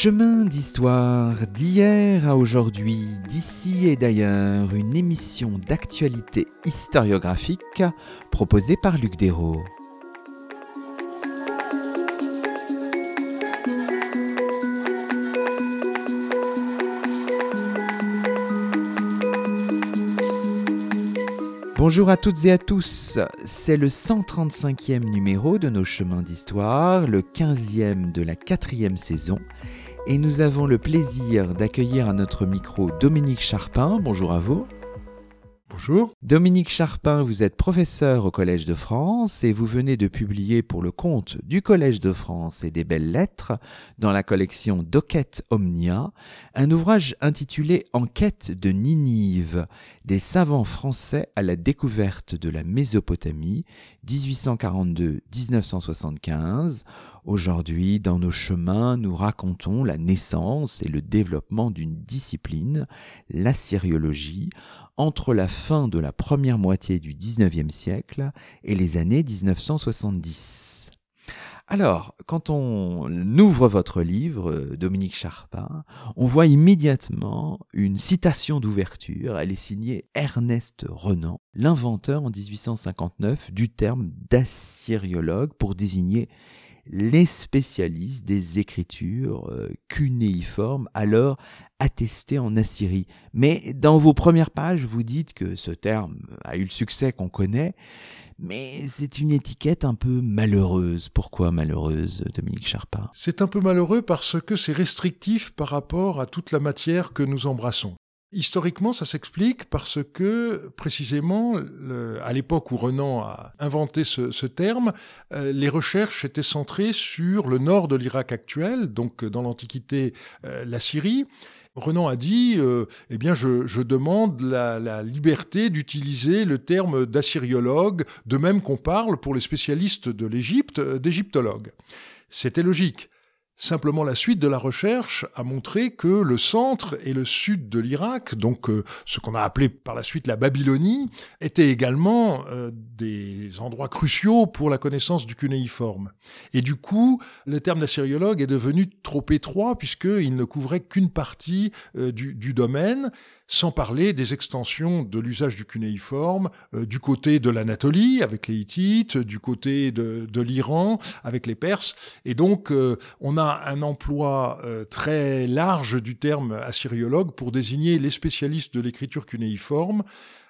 Chemin d'histoire d'hier à aujourd'hui, d'ici et d'ailleurs, une émission d'actualité historiographique proposée par Luc Dérault. Bonjour à toutes et à tous, c'est le 135e numéro de nos chemins d'histoire, le 15e de la quatrième saison, et nous avons le plaisir d'accueillir à notre micro Dominique Charpin. Bonjour à vous. Bonjour. Dominique Charpin, vous êtes professeur au Collège de France et vous venez de publier pour le compte du Collège de France et des Belles Lettres, dans la collection Doquette Omnia, un ouvrage intitulé Enquête de Ninive, des savants français à la découverte de la Mésopotamie, 1842-1975. Aujourd'hui, dans nos chemins, nous racontons la naissance et le développement d'une discipline, la syriologie, entre la fin de la première moitié du XIXe siècle et les années 1970. Alors, quand on ouvre votre livre, Dominique Charpin, on voit immédiatement une citation d'ouverture. Elle est signée Ernest Renan, l'inventeur en 1859 du terme d'assyriologue pour désigner les spécialistes des écritures euh, cunéiformes alors attestées en Assyrie. Mais dans vos premières pages, vous dites que ce terme a eu le succès qu'on connaît, mais c'est une étiquette un peu malheureuse. Pourquoi malheureuse, Dominique Charpin? C'est un peu malheureux parce que c'est restrictif par rapport à toute la matière que nous embrassons. Historiquement, ça s'explique parce que, précisément, à l'époque où Renan a inventé ce, terme, euh, les recherches étaient centrées sur le nord de l'Irak actuel, donc dans l'Antiquité, euh, la Syrie. Renan a dit, euh, eh bien, je, demande la liberté d'utiliser le terme d'assyriologue, de même qu'on parle pour les spécialistes de l'Égypte d'égyptologue. C'était logique. Simplement, la suite de la recherche a montré que le centre et le sud de l'Irak, donc euh, ce qu'on a appelé par la suite la Babylonie, étaient également euh, des endroits cruciaux pour la connaissance du cunéiforme. Et du coup, le terme d'assyriologue est devenu trop étroit puisqu'il ne couvrait qu'une partie euh, du, domaine sans parler des extensions de l'usage du cunéiforme du côté de l'Anatolie avec les Hittites, du côté de, de l'Iran avec les Perses. Et donc, on a un emploi euh, très large du terme assyriologue pour désigner les spécialistes de l'écriture cunéiforme,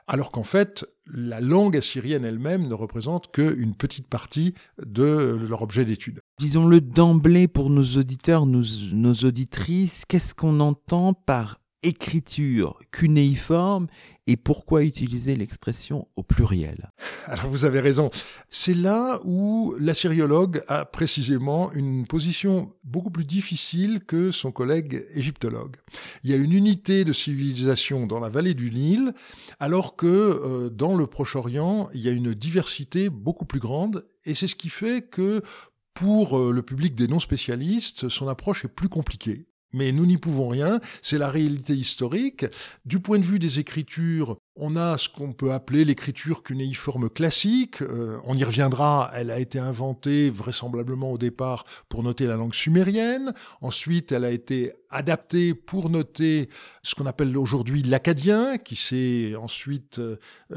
alors qu'en fait, la langue assyrienne elle-même ne représente qu'une petite partie de leur objet d'étude. Disons-le d'emblée pour nos auditeurs, nos, nos auditrices, qu'est-ce qu'on entend par écriture cunéiforme et pourquoi utiliser l'expression au pluriel Alors vous avez raison. C'est là où l'assyriologue a précisément une position beaucoup plus difficile que son collègue égyptologue. Il y a une unité de civilisation dans la vallée du Nil, alors que euh, dans le Proche-Orient, il y a une diversité beaucoup plus grande, et c'est ce qui fait que pour euh, le public des non-spécialistes, son approche est plus compliquée. Mais nous n'y pouvons rien, c'est la réalité historique. Du point de vue des écritures, on a ce qu'on peut appeler l'écriture cunéiforme classique. Euh, on y reviendra, elle a été inventée vraisemblablement au départ pour noter la langue sumérienne. Ensuite, elle a été adaptée pour noter ce qu'on appelle aujourd'hui l'acadien, qui s'est ensuite euh,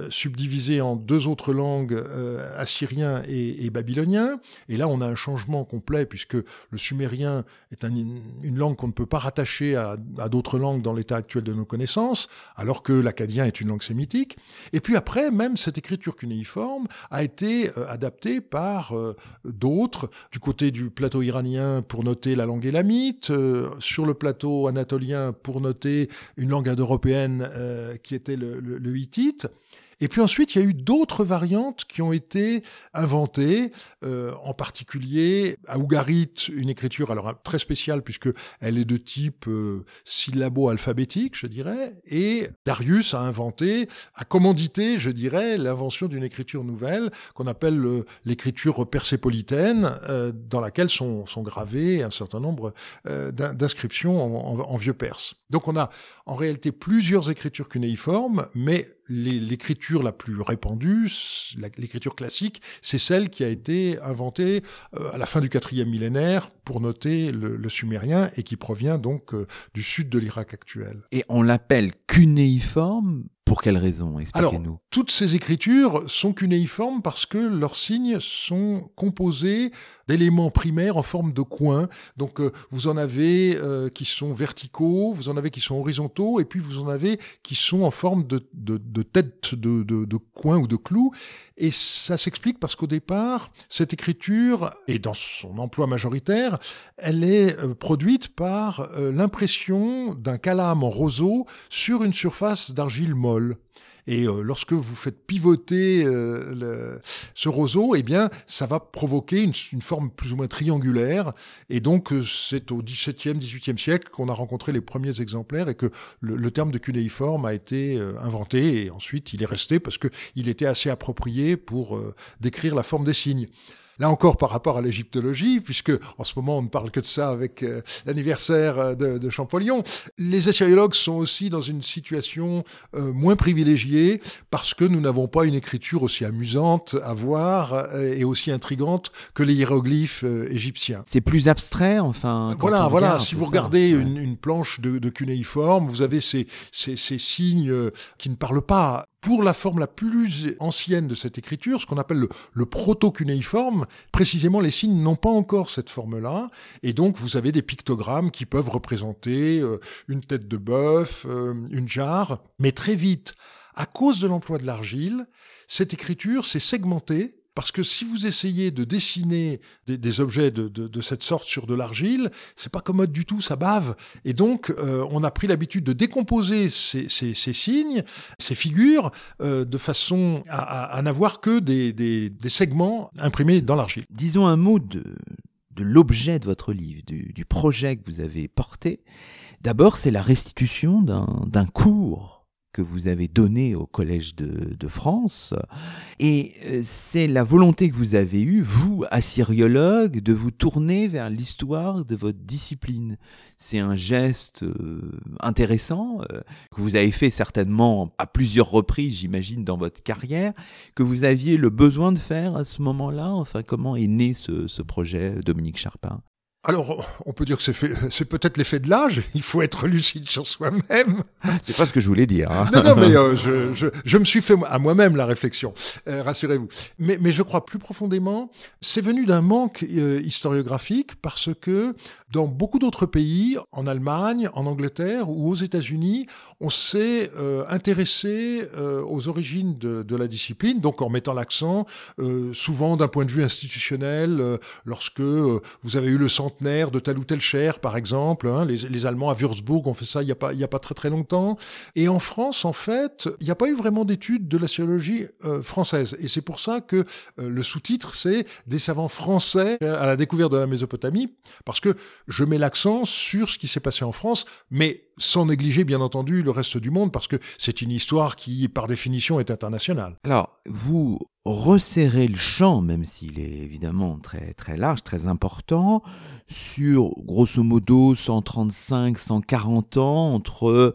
subdivisé en deux autres langues, euh, assyrien et, babylonien. Et là, on a un changement complet, puisque le sumérien est une langue qu'on ne peut pas rattacher à, à d'autres langues dans l'état actuel de nos connaissances, alors que l'acadien est une langue Et puis après, même cette écriture cunéiforme a été euh, adaptée par euh, d'autres, du côté du plateau iranien pour noter la langue élamite, euh, sur le plateau anatolien pour noter une langue indo-européenne qui était le hittite. Et puis ensuite, il y a eu d'autres variantes qui ont été inventées, euh, en particulier à Ougarit, une écriture alors très spéciale puisque elle est de type euh, syllabo-alphabétique, je dirais, et Darius a inventé, a commandité, je dirais, l'invention d'une écriture nouvelle qu'on appelle euh, l'écriture persépolitaine, euh, dans laquelle sont, sont gravées un certain nombre euh, d'inscriptions en, en, en vieux perse. Donc on a en réalité plusieurs écritures cunéiformes, mais l'écriture la plus répandue, l'écriture classique, c'est celle qui a été inventée à la fin du quatrième millénaire pour noter le, sumérien et qui provient donc du sud de l'Irak actuel. Et on l'appelle cunéiforme? Pour quelle raison? Expliquez-nous. Toutes ces écritures sont cunéiformes parce que leurs signes sont composés d'éléments primaires en forme de coins. Donc euh, vous en avez euh, qui sont verticaux, vous en avez qui sont horizontaux, et puis vous en avez qui sont en forme de, tête de, de, de coin ou de clou. Et ça s'explique parce qu'au départ, cette écriture, et dans son emploi majoritaire, elle est euh, produite par l'impression d'un calame en roseau sur une surface d'argile molle. Et euh, lorsque vous faites pivoter euh, le, ce roseau, eh bien, ça va provoquer une, une forme plus ou moins triangulaire. Et donc, euh, c'est au XVIIe, XVIIIe siècle qu'on a rencontré les premiers exemplaires et que le, le terme de cunéiforme a été inventé. Et ensuite, il est resté parce qu'il était assez approprié pour décrire la forme des signes. Là encore par rapport à l'égyptologie, puisque en ce moment on ne parle que de ça avec euh, l'anniversaire euh, de, de, Champollion, les assyriologues sont aussi dans une situation euh, moins privilégiée parce que nous n'avons pas une écriture aussi amusante à voir et aussi intrigante que les hiéroglyphes égyptiens. C'est plus abstrait, enfin. Voilà, voilà. Si vous regardez une, une, planche de, de cunéiforme, vous avez ces, ces, ces signes qui ne parlent pas pour la forme la plus ancienne de cette écriture, ce qu'on appelle le, proto-cunéiforme, précisément les signes n'ont pas encore cette forme-là, et donc vous avez des pictogrammes qui peuvent représenter euh, une tête de bœuf, euh, une jarre, mais très vite, à cause de l'emploi de l'argile, cette écriture s'est segmentée parce que si vous essayez de dessiner des, objets de, cette sorte sur de l'argile, c'est pas commode du tout, ça bave. Et donc, euh, on a pris l'habitude de décomposer ces, signes, ces figures, euh, de façon à, n'avoir que des, segments imprimés dans l'argile. Disons un mot de, l'objet de votre livre, du, du projet que vous avez porté. D'abord, c'est la restitution d'un cours que vous avez donné au Collège de, France. Et euh, c'est la volonté que vous avez eue, vous, assyriologue, de vous tourner vers l'histoire de votre discipline. C'est un geste euh, intéressant euh, que vous avez fait certainement à plusieurs reprises, j'imagine, dans votre carrière, que vous aviez le besoin de faire à ce moment-là. Enfin, comment est né ce projet, Dominique Charpin? Alors, on peut dire que c'est, peut-être l'effet de l'âge. Il faut être lucide sur soi-même. C'est pas ce que je voulais dire. Hein. Non, non, mais euh, je, je, je, me suis fait à moi-même la réflexion. Euh, rassurez-vous. Mais, mais je crois plus profondément, c'est venu d'un manque euh, historiographique parce que dans beaucoup d'autres pays, en Allemagne, en Angleterre ou aux États-Unis, on s'est intéressé aux origines de, de, la discipline, donc en mettant l'accent, souvent d'un point de vue institutionnel, lorsque vous avez eu le centre de telle ou telle chair, par exemple. Hein. Les, Allemands à Würzburg ont fait ça il n'y a, pas, a pas très très longtemps. Et en France, en fait, il n'y a pas eu vraiment d'études de la sociologie euh, française. Et c'est pour ça que euh, le sous-titre, c'est Des savants français à la découverte de la Mésopotamie, parce que je mets l'accent sur ce qui s'est passé en France, mais sans négliger bien entendu le reste du monde, parce que c'est une histoire qui, par définition, est internationale. Alors, vous resserrez le champ, même s'il est évidemment très très large, très important, sur grosso modo 135-140 ans entre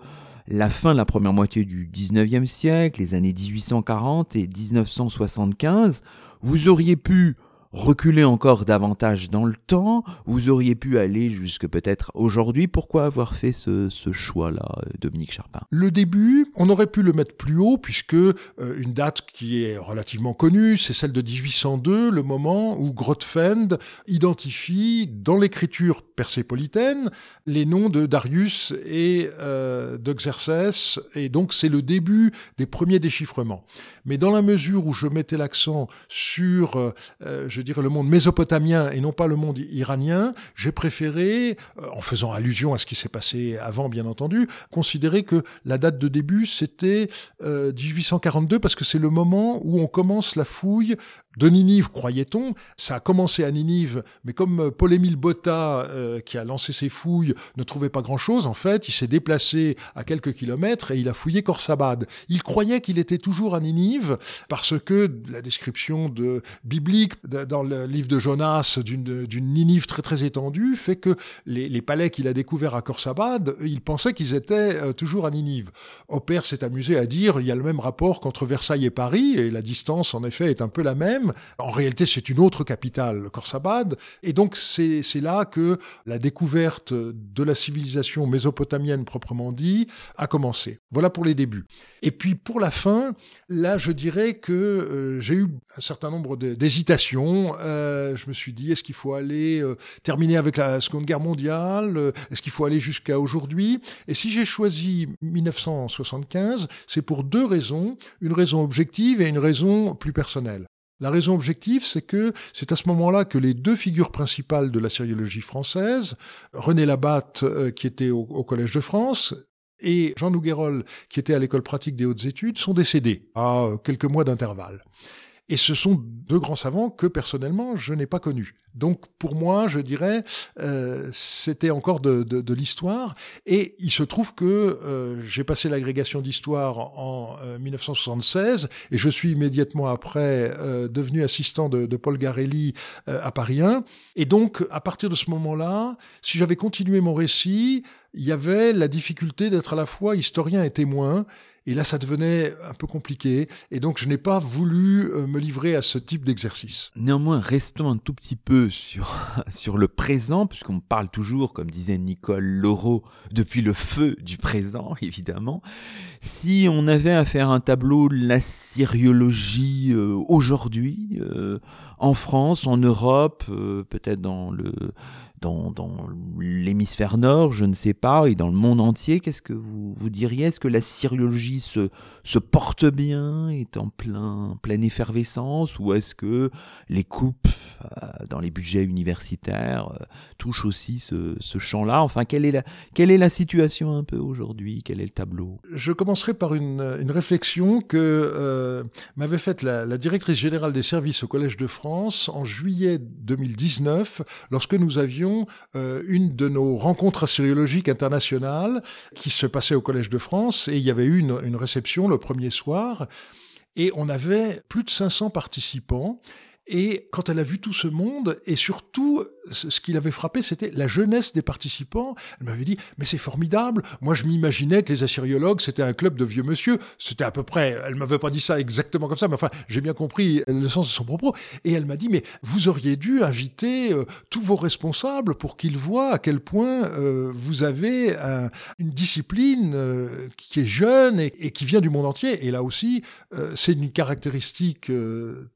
la fin de la première moitié du 19e siècle, les années 1840 et 1975. Vous auriez pu reculer encore davantage dans le temps, vous auriez pu aller jusque peut-être aujourd'hui. Pourquoi avoir fait ce, choix-là, Dominique Charpin? Le début, on aurait pu le mettre plus haut puisque euh, une date qui est relativement connue, c'est celle de 1802, le moment où Grotefend identifie dans l'écriture persépolitaine les noms de Darius et euh, d'Xerxès, et donc c'est le début des premiers déchiffrements. Mais dans la mesure où je mettais l'accent sur, euh, euh, je dirais, le monde mésopotamien et non pas le monde iranien, j'ai préféré, euh, en faisant allusion à ce qui s'est passé avant, bien entendu, considérer que la date de début, c'était 1842, parce que c'est le moment où on commence la fouille de Ninive, croyait-on. Ça a commencé à Ninive, mais comme Paul-Émile Botta, qui a lancé ses fouilles, ne trouvait pas grand-chose, en fait, il s'est déplacé à quelques kilomètres et il a fouillé Khorsabad. Il croyait qu'il était toujours à Ninive, parce que la description de, biblique dans le livre de Jonas d'une Ninive très très étendue fait que les, palais qu'il a découverts à Khorsabad, il pensait qu'ils étaient toujours à Ninive. Opère s'est amusé à dire il y a le même rapport qu'entre Versailles et Paris, et la distance en effet est un peu la même. En réalité, c'est une autre capitale, Khorsabad, et donc c'est là que la découverte de la civilisation mésopotamienne proprement dit a commencé. Voilà pour les débuts. Et puis pour la fin, là je dirais que euh, j'ai eu un certain nombre d'hésitations. Euh, je me suis dit, est-ce qu'il faut aller euh, terminer avec la Seconde Guerre mondiale Est-ce qu'il faut aller jusqu'à aujourd'hui? Et si j'ai choisi 1975, c'est pour deux raisons. Une raison objective et une raison plus personnelle. La raison objective, c'est que c'est à ce moment-là que les deux figures principales de la sériologie française, René Labatte, qui était au, au Collège de France, et Jean Nouguerol, qui était à l'école pratique des hautes études, sont décédés à quelques mois d'intervalle. Et ce sont deux grands savants que personnellement je n'ai pas connus. Donc pour moi, je dirais, euh, c'était encore de, de, de l'histoire. Et il se trouve que euh, j'ai passé l'agrégation d'histoire en 1976 euh, et je suis immédiatement après euh, devenu assistant de, de Paul Garelli euh, à Paris 1. Et donc à partir de ce moment-là, si j'avais continué mon récit, il y avait la difficulté d'être à la fois historien et témoin. Et là, ça devenait un peu compliqué. Et donc, je n'ai pas voulu euh, me livrer à ce type d'exercice. Néanmoins, restons un tout petit peu sur, sur le présent, puisqu'on parle toujours, comme disait Nicole Laureau, depuis le feu du présent, évidemment. Si on avait à faire un tableau de la syriologie euh, aujourd'hui, euh, en France, en Europe, euh, peut-être dans le dans, l'hémisphère nord, je ne sais pas, et dans le monde entier, qu'est-ce que vous, vous diriez? Est-ce que la syriologie se, se porte bien, est en plein, pleine effervescence, ou est-ce que les coupes euh, dans les budgets universitaires euh, touchent aussi ce, ce champ-là? Enfin, quelle est, la, quelle est la situation un peu aujourd'hui? Quel est le tableau? Je commencerai par une, une réflexion que euh, m'avait faite la directrice générale des services au Collège de France en juillet 2019, lorsque nous avions euh, une de nos rencontres assyriologiques internationales qui se passait au Collège de France, et il y avait eu une, une réception le premier soir, et on avait plus de 500 participants, et quand elle a vu tout ce monde, et surtout, ce qui l'avait frappé, c'était la jeunesse des participants. Elle m'avait dit, mais c'est formidable. Moi, je m'imaginais que les assyriologues, c'était un club de vieux monsieur. C'était à peu près, elle m'avait pas dit ça exactement comme ça, mais enfin, j'ai bien compris le sens de son propos. Et elle m'a dit, mais vous auriez dû inviter euh, tous vos responsables pour qu'ils voient à quel point euh, vous avez une discipline euh, qui est jeune et, qui vient du monde entier. Et là aussi, c'est une caractéristique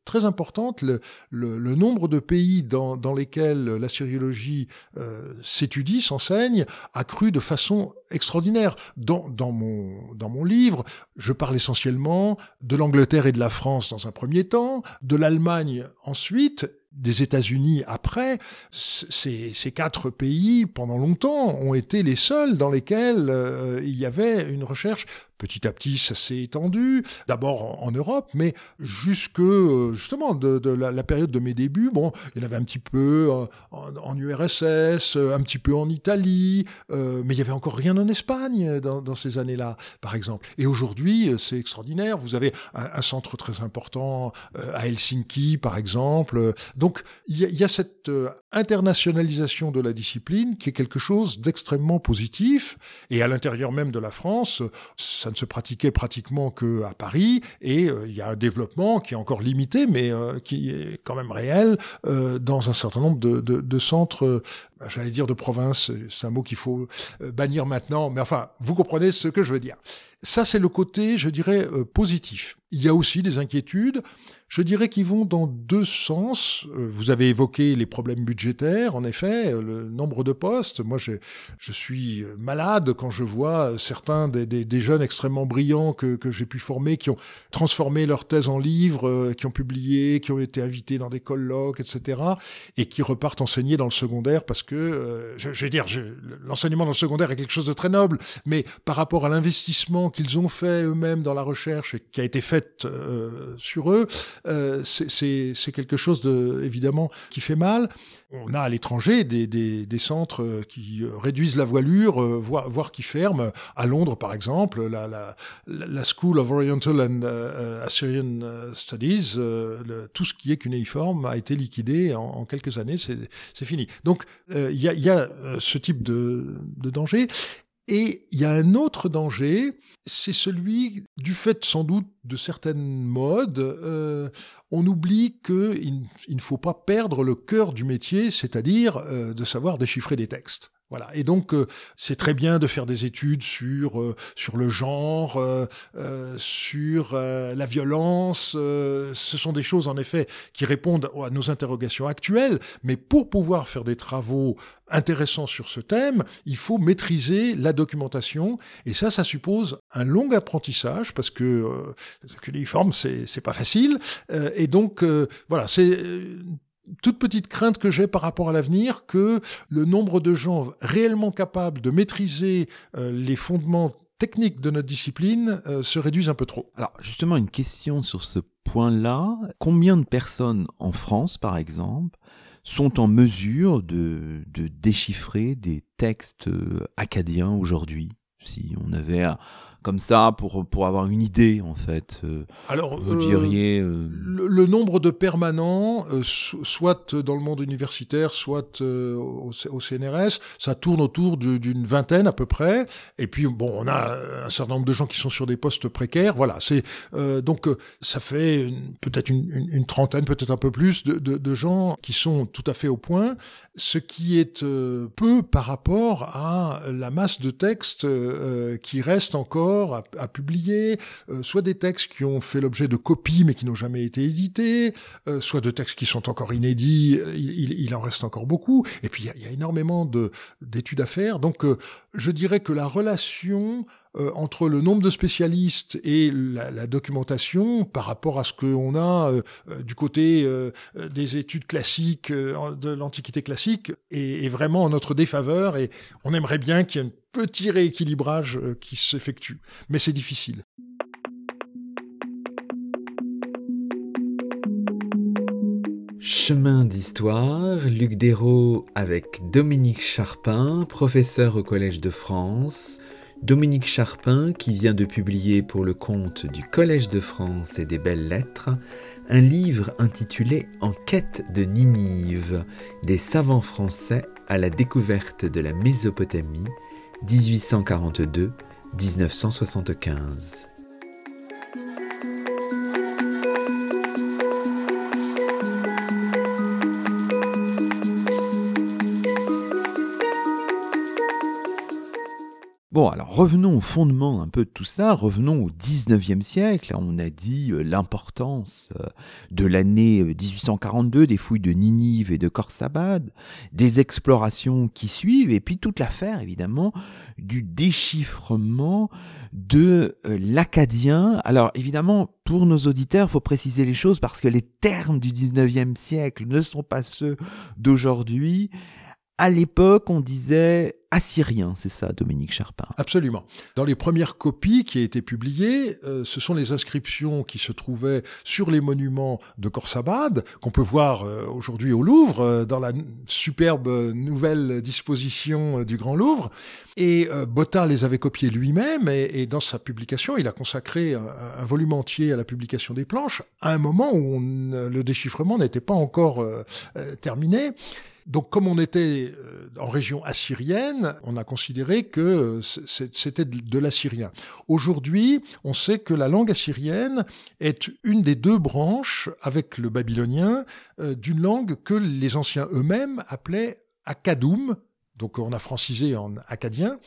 très importante. Le, nombre de pays dans, lesquels la syriologie euh, s'étudie, s'enseigne, a cru de façon extraordinaire. Dans, mon, livre, je parle essentiellement de l'Angleterre et de la France dans un premier temps, de l'Allemagne ensuite, des États-Unis après, ces, ces, quatre pays, pendant longtemps, ont été les seuls dans lesquels euh, il y avait une recherche Petit à petit, ça s'est étendu, d'abord en, Europe, mais jusque euh, justement de, la, période de mes débuts, bon, il y en avait un petit peu euh, en, URSS, euh, un petit peu en Italie, mais il y avait encore rien en Espagne dans, ces années-là, par exemple. Et aujourd'hui, c'est extraordinaire. Vous avez un, centre très important à Helsinki, par exemple. Donc, il y a cette internationalisation de la discipline qui est quelque chose d'extrêmement positif. Et à l'intérieur même de la France, ça ne se pratiquait pratiquement que à Paris. Et euh, il y a un développement qui est encore limité mais euh, qui est quand même réel euh, dans un certain nombre de, de, centres j'allais dire de province c'est un mot qu'il faut bannir maintenant mais enfin vous comprenez ce que je veux dire. Ça c'est le côté je dirais positif il y a aussi des inquiétudes je dirais qu'ils vont dans deux sens. Euh, vous avez évoqué les problèmes budgétaires, en effet, euh, le nombre de postes. Moi, je, suis malade quand je vois certains des, jeunes extrêmement brillants que, j'ai pu former, qui ont transformé leur thèse en livre, euh, qui ont publié, qui ont été invités dans des colloques, etc., et qui repartent enseigner dans le secondaire parce que, je, je, veux dire, l'enseignement dans le secondaire est quelque chose de très noble, mais par rapport à l'investissement qu'ils ont fait eux-mêmes dans la recherche et qui a été fait faite sur eux, c'est quelque chose de évidemment qui fait mal. On a à l'étranger des, centres qui réduisent la voilure, voire, qui ferment. À Londres, par exemple, la, School of Oriental and Assyrian Studies, tout ce qui est cunéiforme a été liquidé en, quelques années, c'est fini. Donc il y a, ce type de danger. Et il y a un autre danger, c'est celui du fait sans doute de certaines modes. Euh, on oublie qu'il il ne faut pas perdre le cœur du métier, c'est-à-dire euh, de savoir déchiffrer des textes. Voilà. Et donc euh, c'est très bien de faire des études sur euh, sur le genre, euh, sur la violence. ce sont des choses en effet qui répondent à nos interrogations actuelles. Mais pour pouvoir faire des travaux intéressants sur ce thème, il faut maîtriser la documentation. Et ça, ça suppose un long apprentissage parce que que l'uniforme c'est c'est pas facile. et donc voilà, c'est toute petite crainte que j'ai par rapport à l'avenir que le nombre de gens réellement capables de maîtriser euh, les fondements techniques de notre discipline euh, se réduise un peu trop. Alors justement, une question sur ce point-là. Combien de personnes en France, par exemple, sont en mesure de, de déchiffrer des textes euh, acadiens aujourd'hui? Si on avait comme ça pour pour avoir une idée en fait. Euh, Alors vous euh, diriez euh, le, nombre de permanents, soit dans le monde universitaire, soit au, au, CNRS, ça tourne autour d'une vingtaine à peu près. Et puis bon, on a un certain nombre de gens qui sont sur des postes précaires. Voilà, c'est donc ça fait peut-être une, une, une, trentaine, peut-être un peu plus de, de, de, gens qui sont tout à fait au point, ce qui est peu par rapport à la masse de textes qui reste encore à, publier, euh, soit des textes qui ont fait l'objet de copies mais qui n'ont jamais été édités, euh, soit de textes qui sont encore inédits, il, en reste encore beaucoup, et puis il y, a, énormément d'études à faire. Donc euh, je dirais que la relation entre le nombre de spécialistes et la, documentation par rapport à ce qu'on a du côté des études classiques, de l'Antiquité classique, est, est, vraiment en notre défaveur et on aimerait bien qu'il y ait une petit rééquilibrage euh, qui s'effectue. Mais c'est difficile. Chemin d'histoire, Luc Dérault avec Dominique Charpin, professeur au Collège de France. Dominique Charpin qui vient de publier pour le compte du Collège de France et des Belles Lettres un livre intitulé En quête de Ninive, des savants français à la découverte de la Mésopotamie 1842-1975. Bon, alors revenons au fondement un peu de tout ça, revenons au 19e siècle. On a dit euh, l'importance euh, de l'année 1842, euh, des fouilles de Ninive et de Khorsabad, des explorations qui suivent, et puis toute l'affaire évidemment du déchiffrement de l'acadien. Alors évidemment, pour nos auditeurs, faut préciser les choses parce que les termes du 19e siècle ne sont pas ceux d'aujourd'hui. À l'époque, on disait assyrien, c'est ça, Dominique Charpin? Absolument. Dans les premières copies qui ont été publiées, euh, ce sont les inscriptions qui se trouvaient sur les monuments de Khorsabad, qu'on peut voir euh, aujourd'hui au Louvre, euh, dans la superbe nouvelle disposition du Grand Louvre. Et Botta les avait copiées lui-même, et, dans sa publication, il a consacré un, volume entier à la publication des planches, à un moment où le déchiffrement n'était pas encore terminé. Donc comme on était en région assyrienne, on a considéré que euh, c'était de l'assyrien. Aujourd'hui, on sait que la langue assyrienne est une des deux branches, avec le babylonien, euh, d'une langue que les anciens eux-mêmes appelaient Akadoum, donc on a francisé en acadien,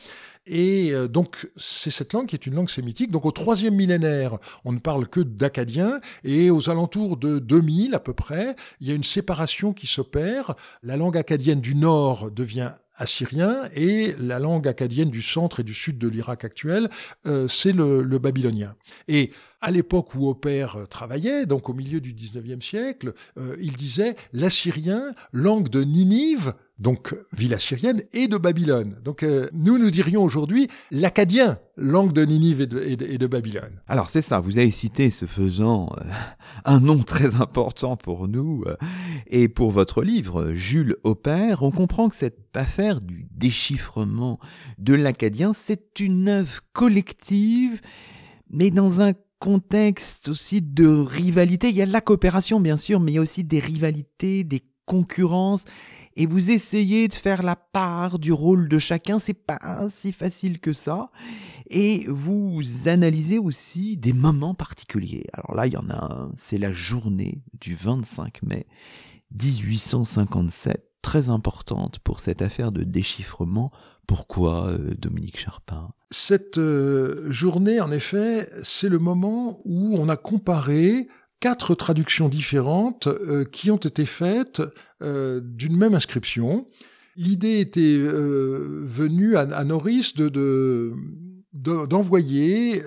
et euh, donc, c'est cette langue qui est une langue sémitique. Donc, au troisième millénaire, on ne parle que d'acadien. Et aux alentours de 2000 à peu près, il y a une séparation qui s'opère. La langue acadienne du nord devient assyrien et la langue acadienne du centre et du sud de l'Irak actuel, euh, c'est le, le, babylonien. Et à l'époque où Opère travaillait, donc au milieu du 19e siècle, euh, il disait l'assyrien, langue de Ninive, donc ville assyrienne, et de Babylone. Donc euh, nous, nous dirions aujourd'hui l'acadien, langue de Ninive et de, Babylone. Alors c'est ça, vous avez cité ce faisant euh, un nom très important pour nous euh, et pour votre livre, Jules Aubert. On comprend que cette affaire du déchiffrement de l'acadien, c'est une œuvre collective, mais dans un contexte aussi de rivalité. Il y a de la coopération, bien sûr, mais il y a aussi des rivalités, des concurrences et vous essayez de faire la part du rôle de chacun, c'est pas si facile que ça. Et vous analysez aussi des moments particuliers. Alors là, il y en a un, c'est la journée du 25 mai 1857, très importante pour cette affaire de déchiffrement. Pourquoi, euh, Dominique Charpin? Cette euh, journée, en effet, c'est le moment où on a comparé quatre traductions différentes euh, qui ont été faites euh, d'une même inscription. L'idée était euh, venue à, Norris de, d'envoyer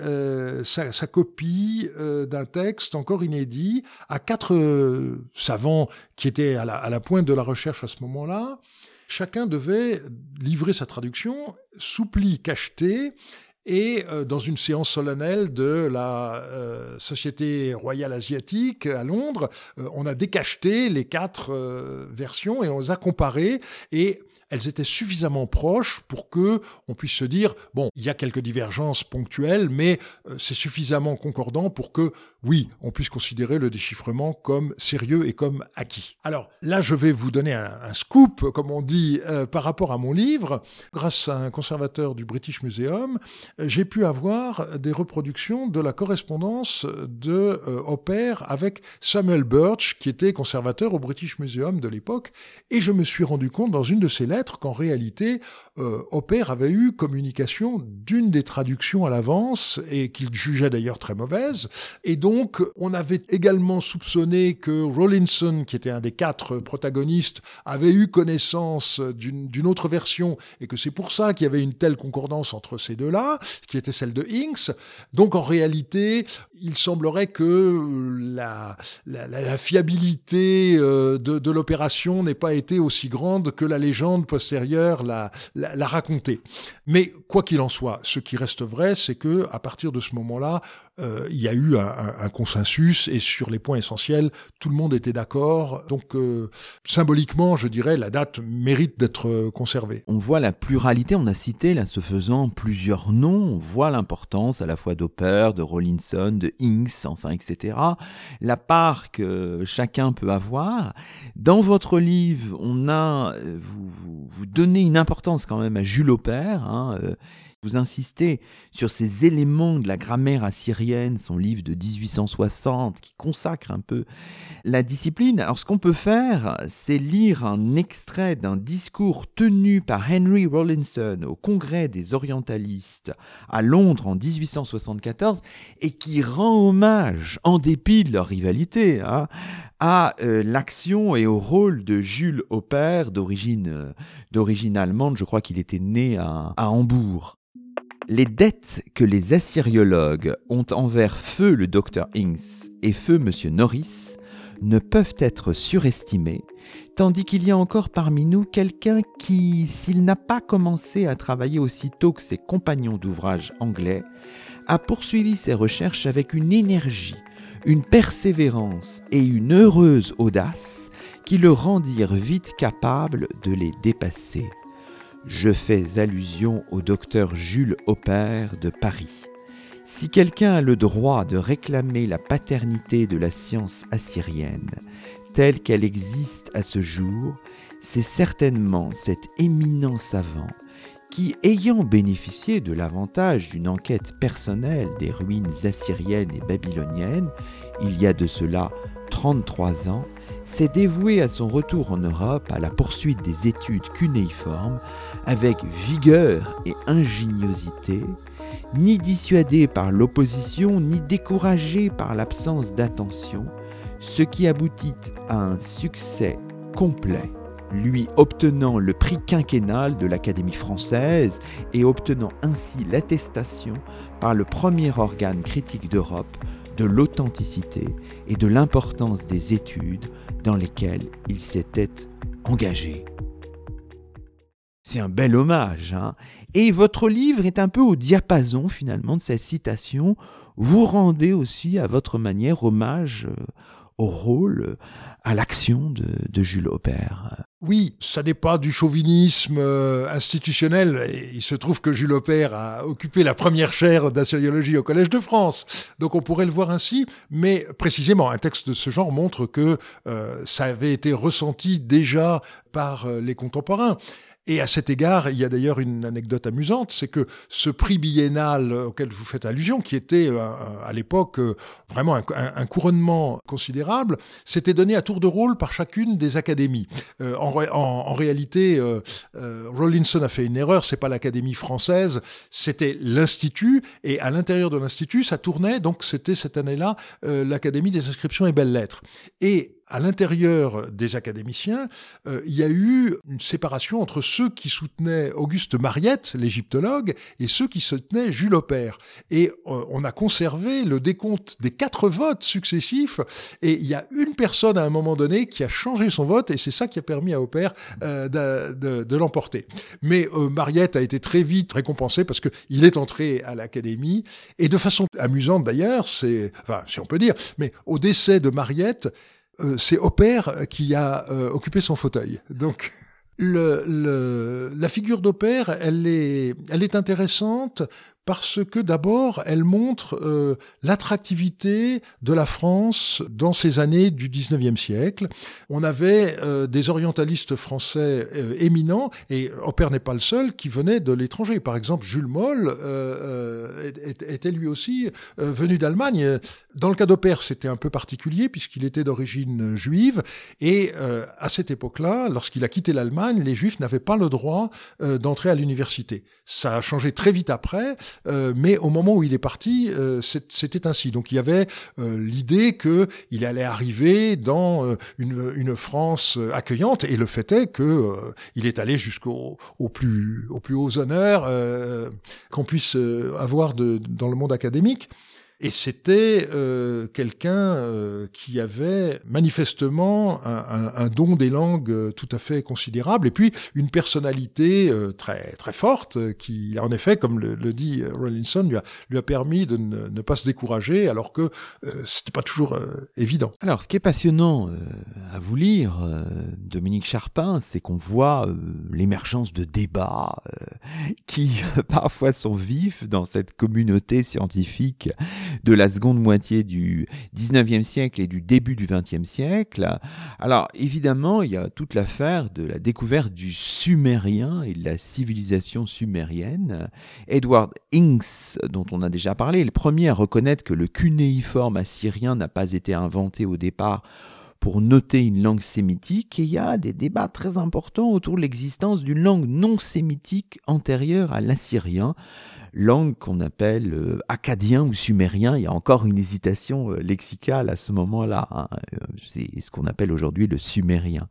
sa, copie d'un texte encore inédit à quatre savants qui étaient à la, à la, pointe de la recherche à ce moment-là. Chacun devait livrer sa traduction, soupli, cacheté, et euh, dans une séance solennelle de la euh, Société royale asiatique à Londres, euh, on a décacheté les quatre versions et on les a comparées. Et elles étaient suffisamment proches pour que on puisse se dire bon, il y a quelques divergences ponctuelles, mais c'est suffisamment concordant pour que oui, on puisse considérer le déchiffrement comme sérieux et comme acquis. Alors là, je vais vous donner un, scoop, comme on dit, par rapport à mon livre. Grâce à un conservateur du British Museum, j'ai pu avoir des reproductions de la correspondance de euh, avec Samuel Birch, qui était conservateur au British Museum de l'époque, et je me suis rendu compte dans une de ses lettres qu'en réalité, euh, avait eu communication d'une des traductions à l'avance, et qu'il jugeait d'ailleurs très mauvaise, et donc on avait également soupçonné que Rawlinson, qui était un des quatre protagonistes, avait eu connaissance d'une autre version, et que c'est pour ça qu'il y avait une telle concordance entre ces deux-là, qui était celle de Inks. Donc en réalité, il semblerait que la, la, fiabilité euh, de, de l'opération n'ait pas été aussi grande que la légende postérieure l'a, l'a, raconté. Mais quoi qu'il en soit, ce qui reste vrai, c'est que à partir de ce moment-là, euh, il y a eu un, consensus et sur les points essentiels, tout le monde était d'accord. Donc euh, symboliquement, je dirais, la date mérite d'être conservée. On voit la pluralité, on a cité là, ce faisant plusieurs noms, on voit l'importance à la fois d'Hopper, de Rollinson, de Inks, enfin, etc. La part que chacun peut avoir. Dans votre livre, on a, euh, vous, vous, vous donnez une importance quand même à Jules Hopper, hein, vous insistez sur ces éléments de la grammaire assyrienne, son livre de 1860 qui consacre un peu la discipline. Alors ce qu'on peut faire, c'est lire un extrait d'un discours tenu par Henry Rawlinson au Congrès des orientalistes à Londres en 1874 et qui rend hommage, en dépit de leur rivalité, hein, à euh, l'action et au rôle de Jules Hopper d'origine euh, allemande. Je crois qu'il était né à, à Hambourg. Les dettes que les assyriologues ont envers feu le docteur Inks et feu M. Norris ne peuvent être surestimées, tandis qu'il y a encore parmi nous quelqu'un qui, s'il n'a pas commencé à travailler aussitôt que ses compagnons d'ouvrage anglais, a poursuivi ses recherches avec une énergie, une persévérance et une heureuse audace qui le rendirent vite capable de les dépasser. Je fais allusion au docteur Jules Hopper de Paris. Si quelqu'un a le droit de réclamer la paternité de la science assyrienne, telle qu'elle existe à ce jour, c'est certainement cet éminent savant qui, ayant bénéficié de l'avantage d'une enquête personnelle des ruines assyriennes et babyloniennes, il y a de cela 33 ans, s'est dévoué à son retour en Europe à la poursuite des études cunéiformes avec vigueur et ingéniosité, ni dissuadé par l'opposition, ni découragé par l'absence d'attention, ce qui aboutit à un succès complet, lui obtenant le prix quinquennal de l'Académie française et obtenant ainsi l'attestation par le premier organe critique d'Europe de l'authenticité et de l'importance des études dans lesquelles il s'était engagé. C'est un bel hommage. Hein et votre livre est un peu au diapason finalement de cette citation. Vous rendez aussi à votre manière hommage euh, au rôle, à l'action de, Jules Aubert. Oui, ça n'est pas du chauvinisme euh, institutionnel. Il se trouve que Jules Aubert a occupé la première chaire d'assyriologie au Collège de France. Donc on pourrait le voir ainsi, mais précisément, un texte de ce genre montre que euh, ça avait été ressenti déjà par les contemporains. Et à cet égard, il y a d'ailleurs une anecdote amusante, c'est que ce prix biennal auquel vous faites allusion, qui était euh, à l'époque euh, vraiment un, couronnement considérable, s'était donné à tour de rôle par chacune des académies. Euh, en, réalité, Rollinson a fait une erreur, c'est pas l'Académie française, c'était l'Institut, et à l'intérieur de l'Institut, ça tournait, donc c'était cette année-là l'Académie des inscriptions et belles-lettres. Et à l'intérieur des académiciens, euh, il y a eu une séparation entre ceux qui soutenaient Auguste Mariette, l'égyptologue, et ceux qui soutenaient Jules Aubert. Et euh, on a conservé le décompte des quatre votes successifs, et il y a une personne à un moment donné qui a changé son vote, et c'est ça qui a permis à Aubert euh, de, de, l'emporter. Mais Mariette a été très vite récompensé parce qu'il est entré à l'académie, et de façon amusante d'ailleurs, c'est, enfin, si on peut dire, mais au décès de Mariette, c'est Opère qui a euh, occupé son fauteuil. Donc le, la figure d'Opère, elle est, elle est intéressante parce que d'abord, elle montre euh, l'attractivité de la France dans ces années du 19e siècle. On avait euh, des orientalistes français euh, éminents, et Opère n'est pas le seul, qui venaient de l'étranger. Par exemple, Jules Moll était lui aussi venu d'Allemagne. Dans le cas d'Opère, c'était un peu particulier, puisqu'il était d'origine juive, et à cette époque-là, lorsqu'il a quitté l'Allemagne, les juifs n'avaient pas le droit d'entrer à l'université. Ça a changé très vite après, euh, mais au moment où il est parti, euh, c'était ainsi. Donc il y avait euh, l'idée qu'il allait arriver dans une, France accueillante, et le fait est que il est allé jusqu'au au plus, au plus hauts honneurs qu'on puisse avoir dans le monde académique. Et c'était euh, quelqu'un euh, qui avait manifestement un, un, don des langues euh, tout à fait considérable, et puis une personnalité euh, très très forte, qui en effet, comme le, le dit Rollinson, lui a, lui a permis de ne, ne pas se décourager, alors que c'était pas toujours évident. Alors, ce qui est passionnant à vous lire, Dominique Charpin, c'est qu'on voit l'émergence de débats qui parfois sont vifs dans cette communauté scientifique de la seconde moitié du 19e siècle et du début du 20e siècle. Alors évidemment, il y a toute l'affaire de la découverte du sumérien et de la civilisation sumérienne. Edward Inks, dont on a déjà parlé, est le premier à reconnaître que le cunéiforme assyrien n'a pas été inventé au départ pour noter une langue sémitique et il y a des débats très importants autour de l'existence d'une langue non sémitique antérieure à l'assyrien, langue qu'on appelle euh, acadien ou sumérien. Il y a encore une hésitation euh, lexicale à ce moment-là. Hein. C'est ce qu'on appelle aujourd'hui le sumérien.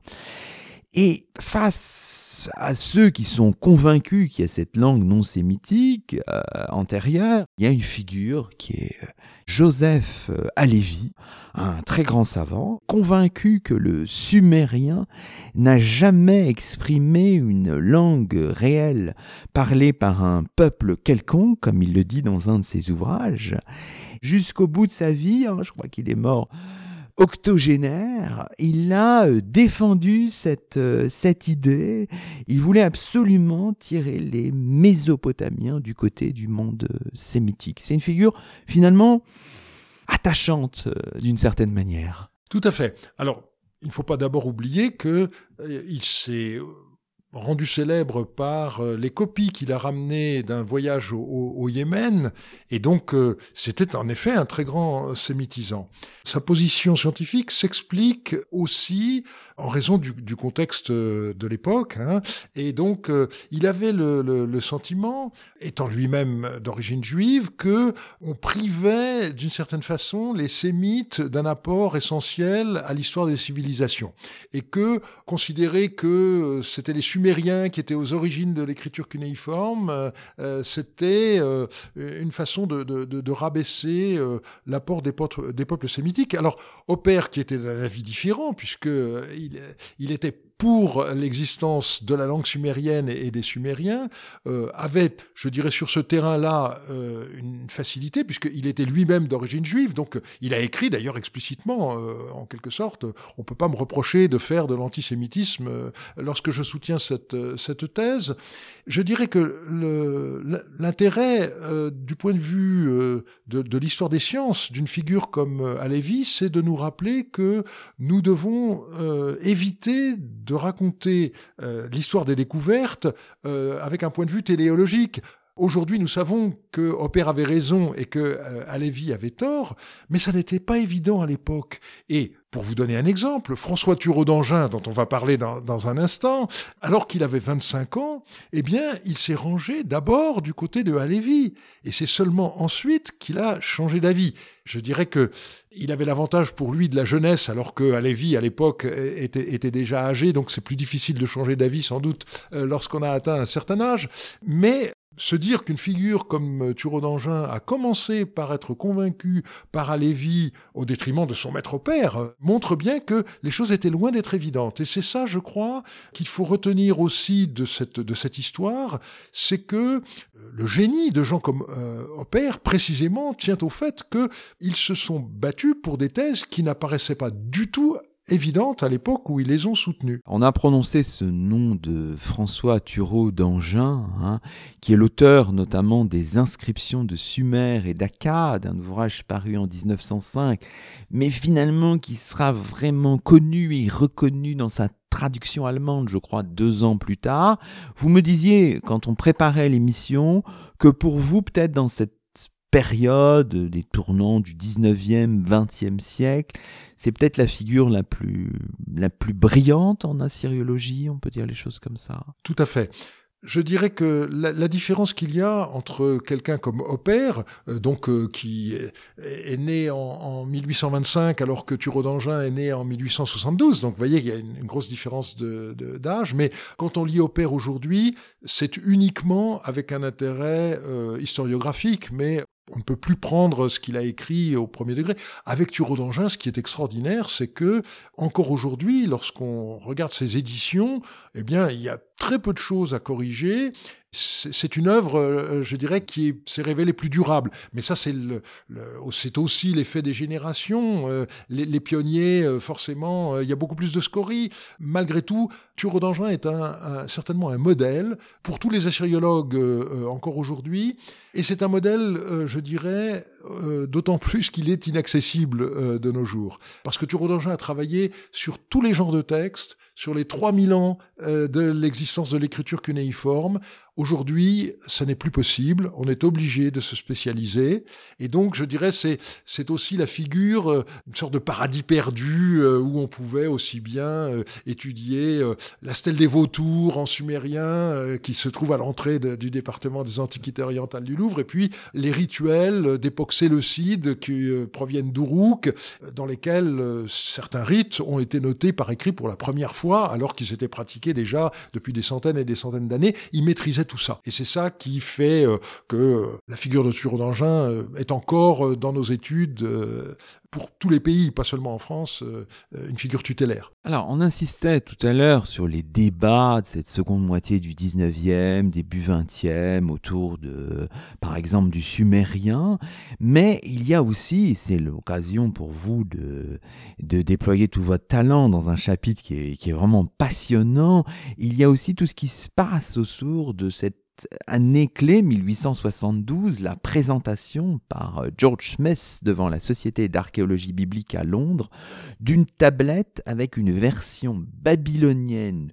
Et face à ceux qui sont convaincus qu'il y a cette langue non sémitique antérieure, il y a une figure qui est Joseph euh, Alévi, un très grand savant, convaincu que le sumérien n'a jamais exprimé une langue réelle parlée par un peuple quelconque, comme il le dit dans un de ses ouvrages, jusqu'au bout de sa vie, hein, je crois qu'il est mort octogénaire, il a euh, défendu cette, euh, cette idée. Il voulait absolument tirer les Mésopotamiens du côté du monde euh, sémitique. C'est une figure finalement attachante d'une certaine manière. Tout à fait. Alors, il ne faut pas d'abord oublier que il s'est rendu célèbre par euh, les copies qu'il a ramenées d'un voyage au, Yémen, et donc euh, c'était en effet un très grand sémitisant. Sa position scientifique s'explique aussi en raison du, contexte euh, de l'époque, hein, et donc il avait le, sentiment, étant lui-même d'origine juive, que on privait d'une certaine façon les sémites d'un apport essentiel à l'histoire des civilisations, et que considérer que c'était les Sumériens qui étaient aux origines de l'écriture cunéiforme, euh, euh, c'était euh, une façon de, rabaisser l'apport des, des, peuples sémitiques. Alors, Opère, qui était d'un avis différent, puisque il était pour l'existence de la langue sumérienne et, des Sumériens, euh, avait, je dirais, sur ce terrain-là euh, une facilité, puisqu'il était lui-même d'origine juive, donc il a écrit d'ailleurs explicitement, euh, en quelque sorte, on peut pas me reprocher de faire de l'antisémitisme euh, lorsque je soutiens cette, euh, cette thèse. Je dirais que l'intérêt du point de vue de, de l'histoire des sciences d'une figure comme Alevi, c'est de nous rappeler que nous devons éviter de raconter euh, l'histoire des découvertes euh, avec un point de vue téléologique. Aujourd'hui, nous savons que Hopper avait raison et que euh, avait tort, mais ça n'était pas évident à l'époque. Et pour vous donner un exemple, François Thureau d'Angin, dont on va parler dans, un instant, alors qu'il avait 25 ans, eh bien, il s'est rangé d'abord du côté de Alévi. Et c'est seulement ensuite qu'il a changé d'avis. Je dirais que il avait l'avantage pour lui de la jeunesse, alors que Alévi, à l'époque, était, était déjà âgé, donc c'est plus difficile de changer d'avis sans doute euh, lorsqu'on a atteint un certain âge. Mais se dire qu'une figure comme Thureau d'Angin a commencé par être convaincu par Alévi au détriment de son maître père euh, montre bien que les choses étaient loin d'être évidentes. Et c'est ça, je crois, qu'il faut retenir aussi de cette, de cette histoire, c'est que euh, le génie de gens comme euh, Hopper, précisément, tient au fait qu'ils se sont battus pour des thèses qui n'apparaissaient pas du tout évidente à l'époque où ils les ont soutenus. On a prononcé ce nom de François Thureau d'Angin, hein, qui est l'auteur notamment des inscriptions de Sumer et d'Akkad, un ouvrage paru en 1905, mais finalement qui sera vraiment connu et reconnu dans sa traduction allemande, je crois, deux ans plus tard. Vous me disiez, quand on préparait l'émission, que pour vous, peut-être dans cette période des tournants du 19e, 20e siècle, c'est peut-être la figure la plus, la plus brillante en assyriologie, on peut dire les choses comme ça. Tout à fait. Je dirais que la, différence qu'il y a entre quelqu'un comme Hopper, euh, donc euh, qui est, né en, 1825 alors que Thureau d'Angin est né en 1872, donc vous voyez qu'il y a une, grosse différence d'âge, mais quand on lit Hopper aujourd'hui, c'est uniquement avec un intérêt euh, historiographique, mais on ne peut plus prendre ce qu'il a écrit au premier degré. Avec Thureau d'Angin, ce qui est extraordinaire, c'est que, encore aujourd'hui, lorsqu'on regarde ses éditions, eh bien, il y a très peu de choses à corriger. C'est une œuvre, euh, je dirais, qui s'est révélée plus durable. Mais ça, c'est aussi l'effet des générations. Euh, les, pionniers, euh, forcément, il y a beaucoup plus de scories. Malgré tout, Thureau d'Angin est certainement un modèle pour tous les assyriologues encore aujourd'hui. Et c'est un modèle, je dirais, d'autant plus qu'il est inaccessible de nos jours. Parce que Thureau d'Angin a travaillé sur tous les genres de textes, sur les 3000 ans de l'existence de l'écriture cunéiforme. Aujourd'hui, ça n'est plus possible. On est obligé de se spécialiser. Et donc, je dirais, c'est, c'est aussi la figure, euh, une sorte de paradis perdu euh, où on pouvait aussi bien étudier la stèle des vautours en sumérien qui se trouve à l'entrée du département des Antiquités orientales du Louvre et puis les rituels d'époque séleucide qui proviennent d'Uruk dans lesquels certains rites ont été notés par écrit pour la première fois alors qu'ils étaient pratiqués déjà depuis des centaines et des centaines d'années. Ils maîtrisaient tout ça. Et c'est ça qui fait euh, que euh, la figure de Thureau d'Angin euh, est encore dans nos études pour tous les pays, pas seulement en France, une figure tutélaire. Alors, on insistait tout à l'heure sur les débats de cette seconde moitié du 19e, début 20e, autour de, par exemple, du sumérien. Mais il y a aussi, c'est l'occasion pour vous de, de déployer tout votre talent dans un chapitre qui est, qui est vraiment passionnant. Il y a aussi tout ce qui se passe autour de cette année clé 1872, la présentation par euh, George Smith devant la Société d'archéologie biblique à Londres d'une tablette avec une version babylonienne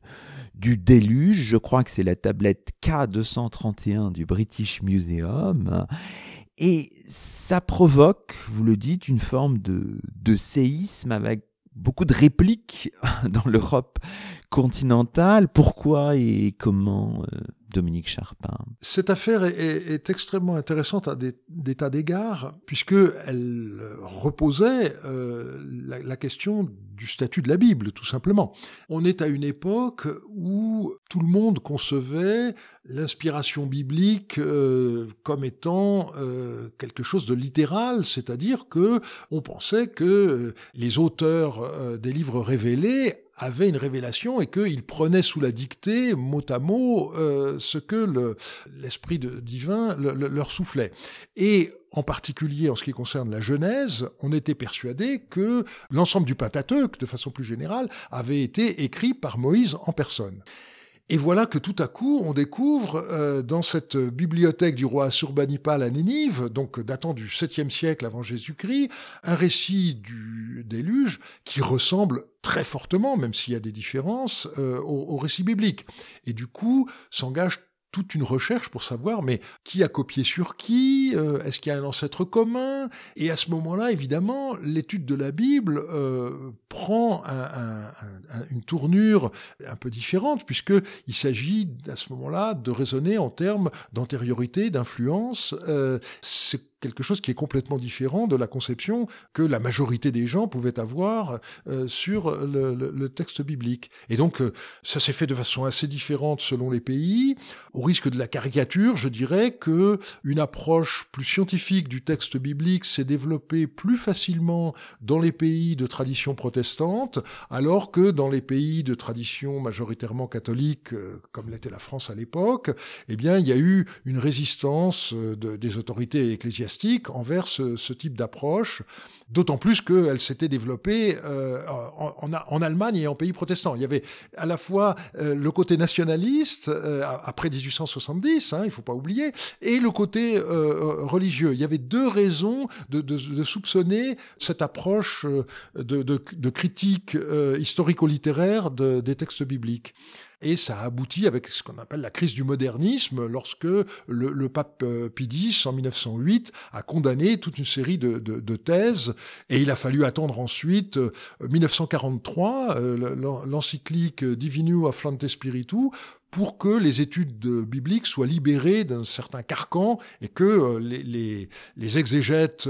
du déluge. Je crois que c'est la tablette K231 du British Museum. Et ça provoque, vous le dites, une forme de, séisme avec beaucoup de répliques dans l'Europe continentale. Pourquoi et comment euh, Dominique Charpin Cette affaire est, extrêmement intéressante à des, tas d'égards, puisqu'elle reposait euh, la, question du statut de la Bible, tout simplement. On est à une époque où tout le monde concevait l'inspiration biblique euh, comme étant euh, quelque chose de littéral, c'est-à-dire que on pensait que les auteurs des livres révélés avait une révélation et qu'il prenait sous la dictée, mot à mot, euh, ce que l'esprit divin leur soufflait. Et en particulier en ce qui concerne la Genèse, on était persuadé que l'ensemble du Pentateuque, de façon plus générale, avait été écrit par Moïse en personne. Et voilà que tout à coup, on découvre euh, dans cette bibliothèque du roi Assurbanipal à Nénive, donc datant du 7e siècle avant Jésus-Christ, un récit du déluge qui ressemble très fortement, même s'il y a des différences, euh, au, au récit biblique. Et du coup, s'engage toute une recherche pour savoir mais qui a copié sur qui, euh, est-ce qu'il y a un ancêtre commun? Et à ce moment-là, évidemment, l'étude de la Bible euh, prend une tournure un peu différente puisque il s'agit à ce moment-là de raisonner en termes d'antériorité, d'influence. Euh, quelque chose qui est complètement différent de la conception que la majorité des gens pouvaient avoir euh, sur le, texte biblique. Et donc, euh, ça s'est fait de façon assez différente selon les pays. Au risque de la caricature, je dirais que une approche plus scientifique du texte biblique s'est développée plus facilement dans les pays de tradition protestante, alors que dans les pays de tradition majoritairement catholique, euh, comme l'était la France à l'époque, eh bien, il y a eu une résistance de, des autorités ecclésiastiques envers ce, type d'approche, d'autant plus qu'elle s'était développée euh, en, Allemagne et en pays protestants. Il y avait à la fois euh, le côté nationaliste, euh, après 1870, hein, il ne faut pas oublier, et le côté religieux. Il y avait deux raisons de, soupçonner cette approche de, critique historico-littéraire des textes bibliques. Et ça a abouti avec ce qu'on appelle la crise du modernisme, lorsque le, pape euh, Pie X, en 1908, a condamné toute une série de, thèses, et il a fallu attendre ensuite 1943, euh, euh, l'encyclique Divinu Afflante Spiritu, pour que les études bibliques soient libérées d'un certain carcan et que les, exégètes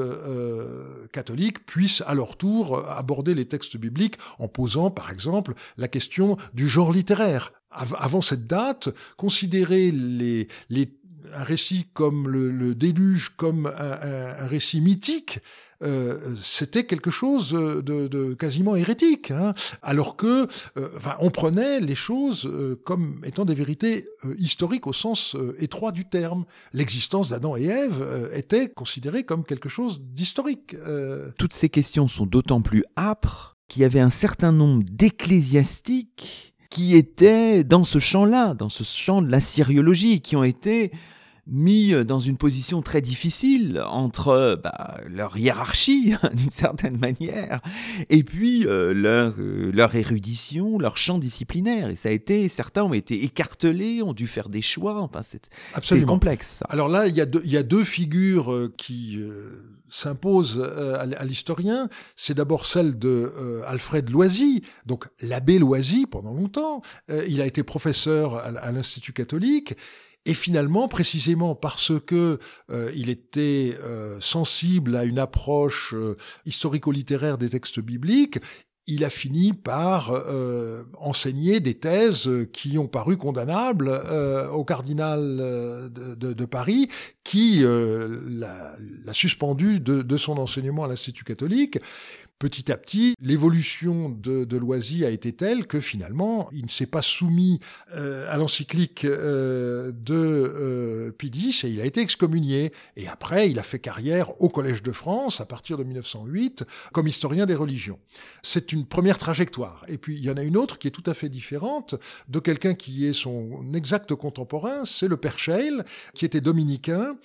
catholiques puissent à leur tour aborder les textes bibliques en posant par exemple la question du genre littéraire avant cette date, considérer les, les, un récit comme le, déluge comme un, récit mythique, euh, c'était quelque chose de, quasiment hérétique, hein. alors que, euh, on prenait les choses euh, comme étant des vérités historiques au sens étroit du terme. L'existence d'Adam et Ève était considérée comme quelque chose d'historique. Toutes ces questions sont d'autant plus âpres qu'il y avait un certain nombre d'ecclésiastiques qui étaient dans ce champ-là, dans ce champ de la syriologie, qui ont été mis dans une position très difficile entre bah, leur hiérarchie d'une certaine manière et puis euh, leur, euh, leur érudition, leur champ disciplinaire. Et ça a été, certains ont été écartelés, ont dû faire des choix. Enfin, c'est complexe. Alors là, il y, a deux, il y a deux figures euh, qui euh, à l'historien, c'est d'abord celle de euh, Alfred Loisy, donc l'abbé Loisy pendant longtemps. Euh, il a été professeur à, l'Institut catholique. Et finalement, précisément parce que il était sensible à une approche historico-littéraire des textes bibliques, il a fini par euh, enseigner des thèses qui ont paru condamnables euh, au cardinal euh, de, Paris, qui l'a suspendu de, de, son enseignement à l'Institut catholique petit à petit, l'évolution de, Loisy a été telle que finalement, il ne s'est pas soumis euh, à l'encyclique euh, de euh, Pidis et il a été excommunié. Et après, il a fait carrière au Collège de France à partir de 1908 comme historien des religions. C'est une première trajectoire. Et puis, il y en a une autre qui est tout à fait différente de quelqu'un qui est son exact contemporain, c'est le Père Scheil, qui était dominicain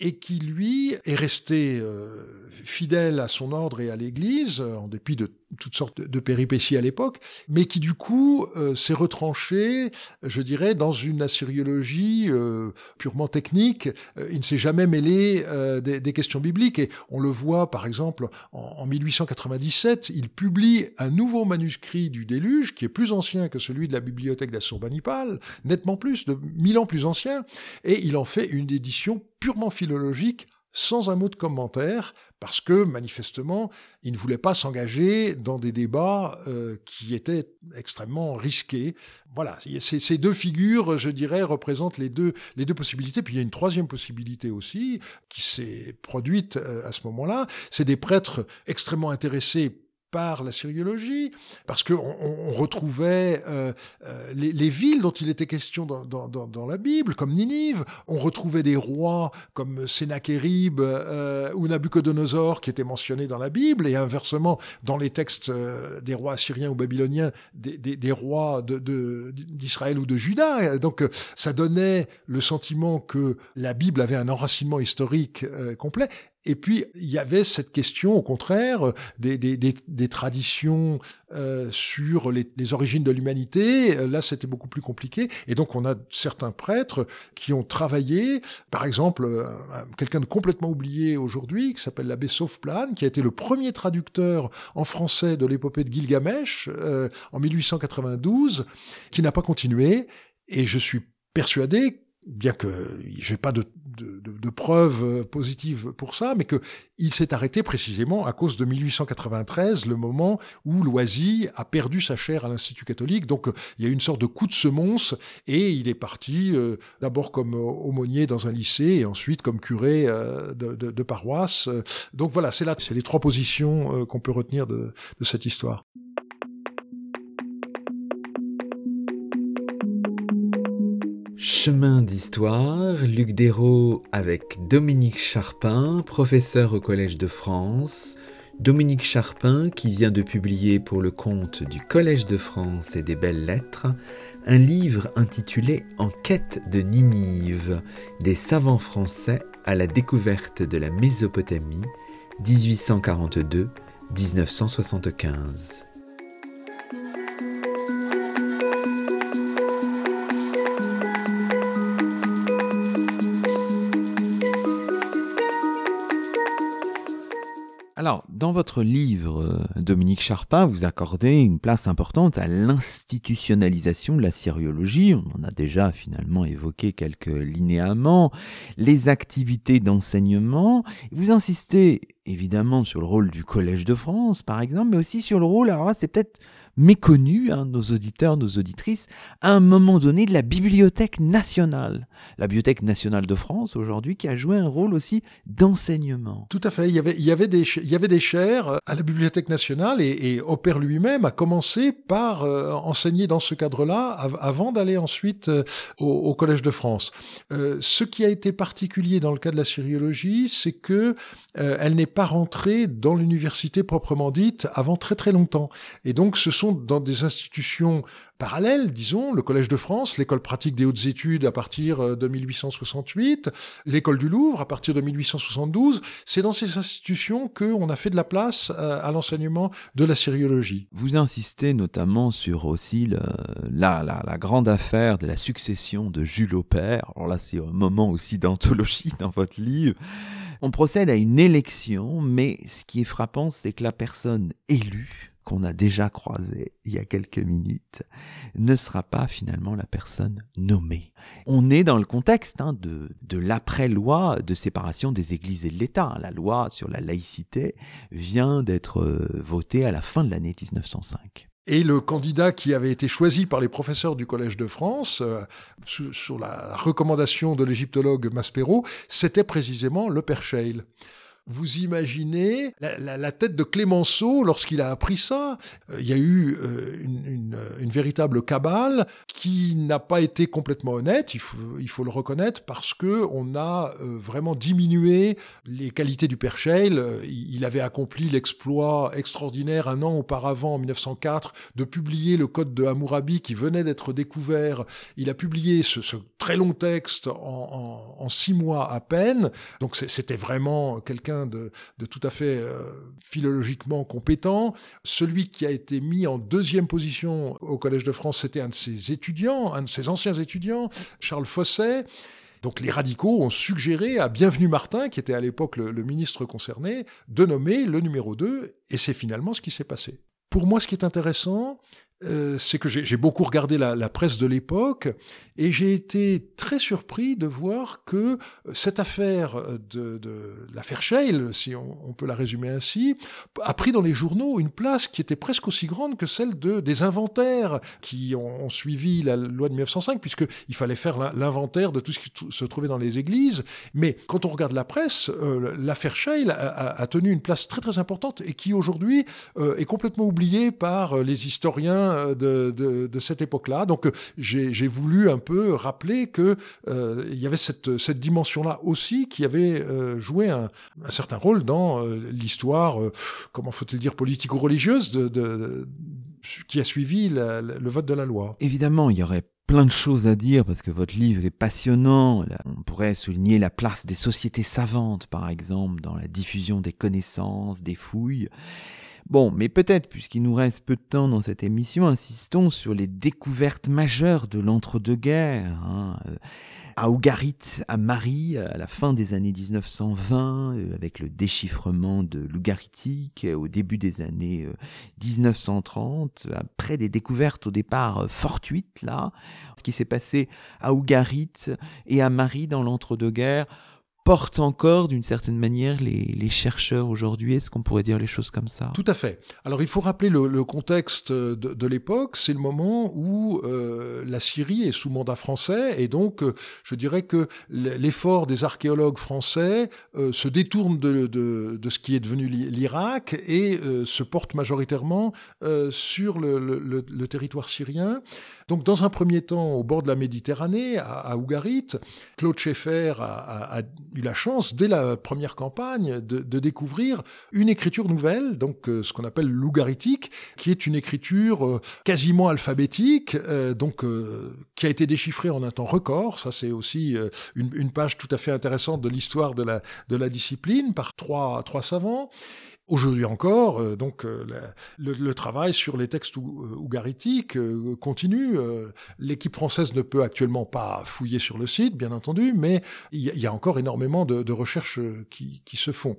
et qui, lui, est resté euh, fidèle à son ordre et à l'Église, en dépit de toutes sortes de péripéties à l'époque, mais qui du coup euh, s'est retranché, je dirais, dans une assyriologie euh, purement technique. Euh, il ne s'est jamais mêlé des, des, questions bibliques et on le voit par exemple en, en, 1897, il publie un nouveau manuscrit du Déluge qui est plus ancien que celui de la bibliothèque d'Assurbanipal, nettement plus, de mille ans plus ancien, et il en fait une édition purement philologique sans un mot de commentaire, parce que manifestement, il ne voulait pas s'engager dans des débats euh, qui étaient extrêmement risqués. Voilà, ces deux figures, je dirais, représentent les deux, les deux possibilités. Puis il y a une troisième possibilité aussi qui s'est produite euh, à ce moment-là, c'est des prêtres extrêmement intéressés par la syriologie, parce qu'on on retrouvait euh, euh, les, les, villes dont il était question dans, dans, dans, la Bible, comme Ninive, on retrouvait des rois comme Sénachérib euh, ou Nabucodonosor qui étaient mentionnés dans la Bible, et inversement, dans les textes euh, des rois assyriens ou babyloniens, des, des, des rois d'Israël de, ou de Juda. Donc ça donnait le sentiment que la Bible avait un enracinement historique complet, et puis, il y avait cette question, au contraire, des, des, des, des traditions euh, sur les, les, origines de l'humanité. Là, c'était beaucoup plus compliqué. Et donc, on a certains prêtres qui ont travaillé. Par exemple, euh, quelqu'un de complètement oublié aujourd'hui, qui s'appelle l'abbé Saufplane, qui a été le premier traducteur en français de l'épopée de Gilgamesh euh, en 1892, qui n'a pas continué. Et je suis persuadé bien que j'ai pas de, de, de, preuves euh, positives pour ça, mais que il s'est arrêté précisément à cause de 1893, le moment où Loisy a perdu sa chaire à l'Institut catholique. Donc il y a eu une sorte de coup de semonce et il est parti euh, d'abord comme aumônier dans un lycée et ensuite comme curé euh, de, de, paroisse. Donc voilà, c'est là, c'est les trois positions qu'on peut retenir de cette histoire. Chemin d'histoire, Luc Dérault avec Dominique Charpin, professeur au Collège de France. Dominique Charpin qui vient de publier pour le compte du Collège de France et des Belles Lettres un livre intitulé En quête de Ninive, des savants français à la découverte de la Mésopotamie, 1842-1975. Dans votre livre, euh, Dominique Charpin, vous accordez une place importante à l'institutionnalisation de la syriologie. On en a déjà finalement évoqué quelques linéaments, les activités d'enseignement. Vous insistez évidemment sur le rôle du Collège de France, par exemple, mais aussi sur le rôle, alors là, c'est peut-être méconnu, hein, nos auditeurs, nos auditrices, à un moment donné de la Bibliothèque nationale. La Bibliothèque nationale de France, aujourd'hui, qui a joué un rôle aussi d'enseignement. Tout à fait. Il y avait, des, il chaires à la Bibliothèque nationale et, et lui-même a commencé par euh, enseigner dans ce cadre-là avant d'aller ensuite euh, au, Collège de France. Euh, ce qui a été particulier dans le cas de la syriologie, c'est que euh, elle n'est pas rentrée dans l'université proprement dite avant très très longtemps. Et donc ce sont dans des institutions parallèles, disons, le Collège de France, l'école pratique des hautes études à partir euh, de 1868, l'école du Louvre à partir de 1872. C'est dans ces institutions qu'on a fait de la place euh, à, l'enseignement de la syriologie. Vous insistez notamment sur aussi la, la, la, grande affaire de la succession de Jules Aupert. Alors là, c'est un moment aussi d'anthologie dans votre livre. On procède à une élection, mais ce qui est frappant, c'est que la personne élue, qu'on a déjà croisée il y a quelques minutes, ne sera pas finalement la personne nommée. On est dans le contexte hein, de, de l'après-loi de séparation des églises et de l'État. La loi sur la laïcité vient d'être euh, votée à la fin de l'année 1905. Et le candidat qui avait été choisi par les professeurs du Collège de France, euh, sur, la recommandation de l'égyptologue Maspero, c'était précisément le père Scheil vous imaginez la, tête de Clémenceau lorsqu'il a appris ça. Euh, il y a eu euh, une, une, véritable cabale qui n'a pas été complètement honnête, il faut, le reconnaître, parce que on a euh, vraiment diminué les qualités du Père Scheil. Il avait accompli l'exploit extraordinaire un an auparavant, en 1904, de publier le Code de Hammurabi qui venait d'être découvert. Il a publié ce, très long texte en, six mois à peine. Donc c'était vraiment quelqu'un de, tout à fait euh, philologiquement compétent. Celui qui a été mis en deuxième position au Collège de France, c'était un de ses étudiants, un de ses anciens étudiants, Charles Fosset. Donc les radicaux ont suggéré à Bienvenu Martin, qui était à l'époque le, le, ministre concerné, de nommer le numéro 2, et c'est finalement ce qui s'est passé. Pour moi, ce qui est intéressant, euh, c'est que j'ai beaucoup regardé la, presse de l'époque et j'ai été très surpris de voir que euh, cette affaire de, de l'affaire Shale, si on, peut la résumer ainsi, a pris dans les journaux une place qui était presque aussi grande que celle de, des inventaires qui ont, suivi la loi de 1905, puisqu'il fallait faire l'inventaire de tout ce qui se trouvait dans les églises. Mais quand on regarde la presse, euh, l'affaire Shale a, tenu une place très très importante et qui aujourd'hui euh, est complètement oubliée par les historiens euh, de, cette époque-là. Donc euh, j'ai voulu un peu rappeler que euh, il y avait cette, dimension-là aussi qui avait euh, joué un, certain rôle dans l'histoire, comment faut-il dire, politico-religieuse qui a suivi le vote de la loi. Évidemment, il y aurait plein de choses à dire parce que votre livre est passionnant. On pourrait souligner la place des sociétés savantes, par exemple, dans la diffusion des connaissances, des fouilles. Bon, mais peut-être, puisqu'il nous reste peu de temps dans cette émission, insistons sur les découvertes majeures de l'entre-deux-guerres. Hein. À Ougarit, à Marie, à la fin des années 1920, euh, avec le déchiffrement de l'ougaritique, au début des années 1930, euh, après des découvertes au départ euh, fortuites, là, ce qui s'est passé à Ougarit et à Marie dans l'entre-deux-guerres, porte encore d'une certaine manière les, chercheurs aujourd'hui? Est-ce qu'on pourrait dire les choses comme ça? Tout à fait. Alors il faut rappeler le, contexte de, l'époque. C'est le moment où euh, la Syrie est sous mandat français et donc euh, je dirais que l'effort des archéologues français euh, se détourne de, de, ce qui est devenu l'Irak et se porte majoritairement sur le, territoire syrien. Donc dans un premier temps au bord de la Méditerranée, à, à Ougarit, Claude Schaeffer a, a, a eu la chance, dès la première campagne, de, découvrir une écriture nouvelle, donc euh, ce qu'on appelle l'ougaritique, qui est une écriture euh, quasiment alphabétique, euh, donc qui a été déchiffrée en un temps record. Ça, c'est aussi une, une, page tout à fait intéressante de l'histoire de la, de la discipline par trois, trois savants. Aujourd'hui encore, euh, donc euh, le, le, travail sur les textes ougaritiques euh, continue. L'équipe française ne peut actuellement pas fouiller sur le site, bien entendu, mais il y, y a encore énormément de, de recherches qui, qui, se font.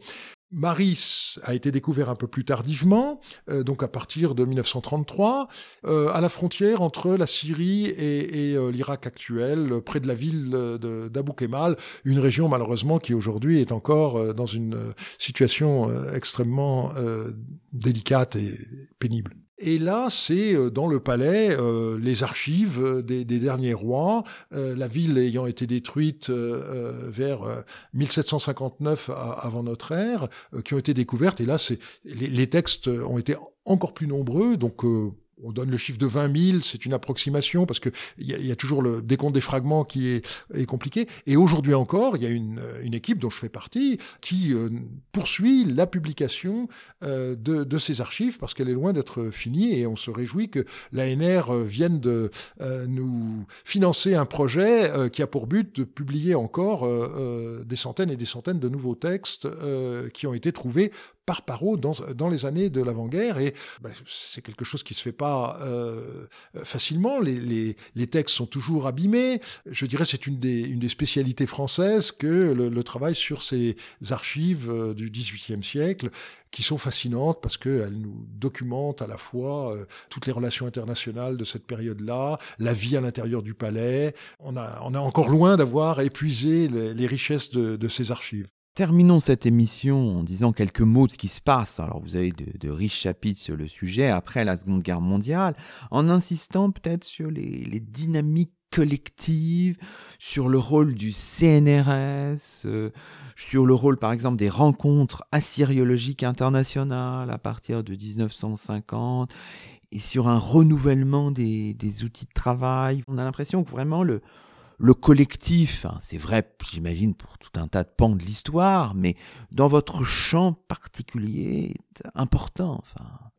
Maris a été découvert un peu plus tardivement, euh, donc à partir de 1933, euh, à la frontière entre la Syrie et, et euh, l'Irak actuel, près de la ville d'Abu Kemal, une région malheureusement qui aujourd'hui est encore euh, dans une situation euh, extrêmement euh, délicate et pénible. Et là, c'est dans le palais euh, les archives des, des derniers rois, euh, la ville ayant été détruite euh, vers 1759 avant notre ère, qui ont été découvertes. Et là, c'est les, les, textes ont été encore plus nombreux, donc on donne le chiffre de 20 000, c'est une approximation parce que il y, a toujours le décompte des fragments qui est, compliqué. Et aujourd'hui encore, il y a une, une, équipe dont je fais partie qui euh, poursuit la publication euh, de, ces archives parce qu'elle est loin d'être finie et on se réjouit que l'ANR euh, vienne de euh, nous financer un projet euh, qui a pour but de publier encore euh, des centaines et des centaines de nouveaux textes qui ont été trouvés par paro dans, dans les années de l'avant-guerre et ben, c'est quelque chose qui se fait pas euh, facilement. Les, les, les, textes sont toujours abîmés. Je dirais c'est une des, une des spécialités françaises que le, le travail sur ces archives euh, du XVIIIe siècle qui sont fascinantes parce qu'elles nous documentent à la fois euh, toutes les relations internationales de cette période-là, la vie à l'intérieur du palais. On a, on a encore loin d'avoir épuisé les, les richesses de, de ces archives. Terminons cette émission en disant quelques mots de ce qui se passe. Alors vous avez de, riches chapitres sur le sujet après la Seconde Guerre mondiale, en insistant peut-être sur les, dynamiques collectives, sur le rôle du CNRS, euh, sur le rôle par exemple des rencontres assyriologiques internationales à partir de 1950 et sur un renouvellement des outils de travail. On a l'impression que vraiment le, le collectif, hein, c'est vrai, j'imagine, pour tout un tas de pans de l'histoire, mais dans votre champ particulier, important.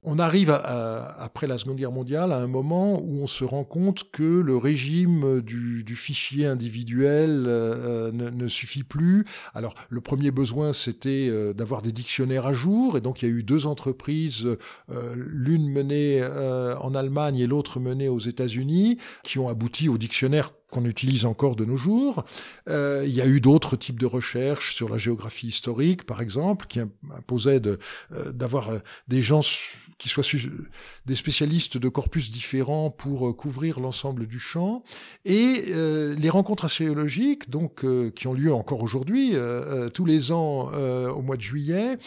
On arrive après la Seconde Guerre mondiale à un moment où on se rend compte que le régime du, fichier individuel euh, ne, ne, suffit plus. Alors, le premier besoin, c'était euh, d'avoir des dictionnaires à jour, et donc il y a eu deux entreprises, euh, l'une menée euh, en Allemagne et l'autre menée aux États-Unis, qui ont abouti au dictionnaire qu'on utilise encore de nos jours. Euh, il y a eu d'autres types de recherches sur la géographie historique, par exemple, qui imposaient euh, d'avoir euh, des gens qui soient des spécialistes de corpus différents pour couvrir l'ensemble du champ. Et les rencontres archéologiques, donc qui ont lieu encore aujourd'hui, tous les ans au mois de juillet,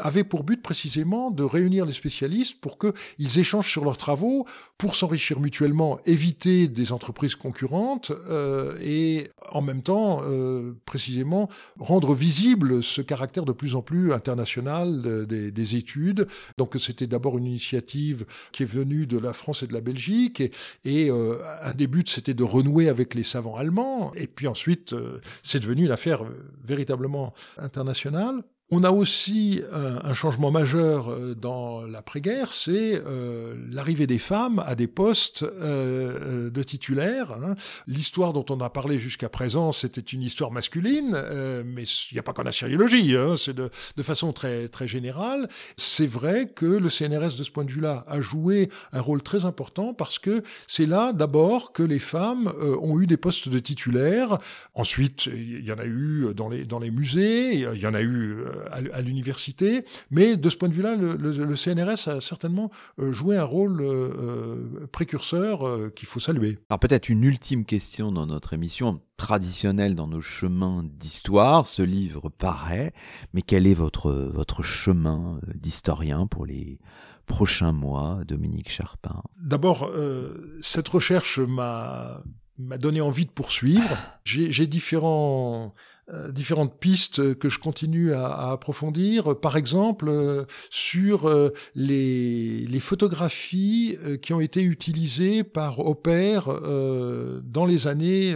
avaient pour but précisément de réunir les spécialistes pour qu'ils échangent sur leurs travaux, pour s'enrichir mutuellement, éviter des entreprises concurrentes euh, et en même temps, euh, précisément, rendre visible ce caractère de plus en plus international des, des études. Donc c'était d'abord une initiative qui est venue de la France et de la Belgique, et, et euh, un des buts c'était de renouer avec les savants allemands, et puis ensuite c'est devenu une affaire véritablement internationale. On a aussi euh, un changement majeur euh, dans l'après-guerre, c'est euh, l'arrivée des femmes à des postes de titulaires. Hein. L'histoire dont on a parlé jusqu'à présent, c'était une histoire masculine, mais il n'y a pas qu'en assyriologie, hein, c'est de, de, façon très, très générale. C'est vrai que le CNRS, de ce point de vue-là, a joué un rôle très important parce que c'est là, d'abord, que les femmes ont eu des postes de titulaires. Ensuite, il y en a eu dans les, dans les musées, il y en a eu à, l'université. Mais de ce point de vue-là, le, CNRS a certainement euh, joué un rôle euh, euh, précurseur qu'il faut saluer. Alors peut-être une ultime question dans notre émission traditionnelle dans nos chemins d'histoire. Ce livre paraît, mais quel est votre, votre chemin d'historien pour les prochains mois, Dominique Charpin? D'abord, cette recherche m'a donné envie de poursuivre. J'ai différents euh, différentes pistes que je continue à, approfondir. Par exemple, euh, sur euh, les, les, photographies qui ont été utilisées par Opère dans les années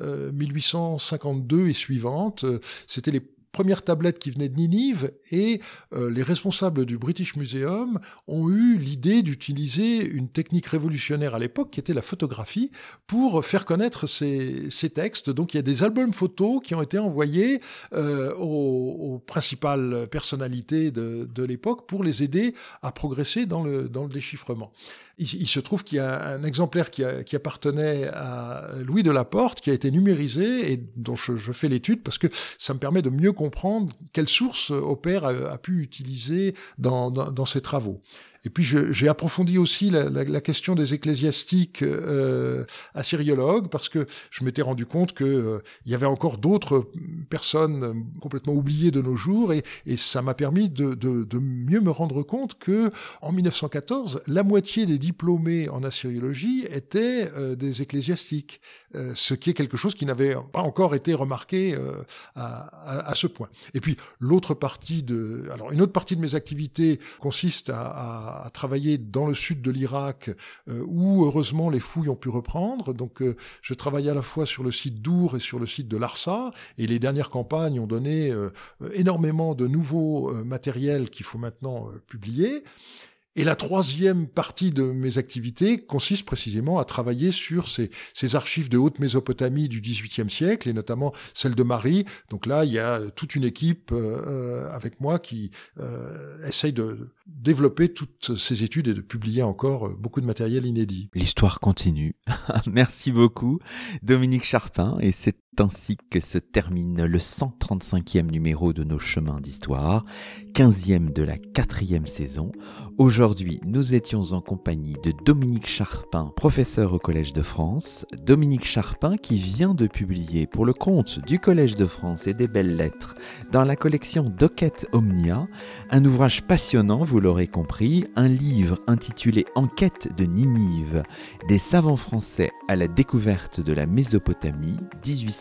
1852 et suivantes. C'était les première tablette qui venait de Ninive et euh, les responsables du British Museum ont eu l'idée d'utiliser une technique révolutionnaire à l'époque qui était la photographie pour faire connaître ces, ces, textes. Donc il y a des albums photos qui ont été envoyés euh, aux, principales personnalités de, de l'époque pour les aider à progresser dans le, dans le déchiffrement. Il, se trouve qu'il y a un exemplaire qui, appartenait à Louis de Laporte, qui a été numérisé et dont je, fais l'étude parce que ça me permet de mieux comprendre quelles sources Opère a, pu utiliser dans ses travaux. Et puis j'ai approfondi aussi la, la, la, question des ecclésiastiques euh, assyriologues parce que je m'étais rendu compte que euh, il y avait encore d'autres personnes complètement oubliées de nos jours et, et ça m'a permis de, de, de, mieux me rendre compte que en 1914 la moitié des diplômés en assyriologie étaient euh, des ecclésiastiques, euh, ce qui est quelque chose qui n'avait pas encore été remarqué euh, à, à, à, ce point. Et puis l'autre partie de alors une autre partie de mes activités consiste à, à à, travailler dans le sud de l'Irak, euh, où heureusement les fouilles ont pu reprendre. Donc euh, je travaillais à la fois sur le site d'Our et sur le site de Larsa, et les dernières campagnes ont donné euh, énormément de nouveaux matériels qu'il faut maintenant publier. Et la troisième partie de mes activités consiste précisément à travailler sur ces, ces archives de haute Mésopotamie du XVIIIe siècle, et notamment celle de Marie. Donc là, il y a toute une équipe euh, avec moi qui euh, essaye de développer toutes ces études et de publier encore beaucoup de matériel inédit. L'histoire continue. Merci beaucoup, Dominique Charpin, et c'est ainsi que se termine le 135e numéro de nos chemins d'histoire, 15e de la quatrième saison. Aujourd'hui, nous étions en compagnie de Dominique Charpin, professeur au Collège de France. Dominique Charpin qui vient de publier pour le compte du Collège de France et des Belles Lettres dans la collection Docket Omnia, un ouvrage passionnant, vous l'aurez compris, un livre intitulé Enquête de Ninive, des savants français à la découverte de la Mésopotamie,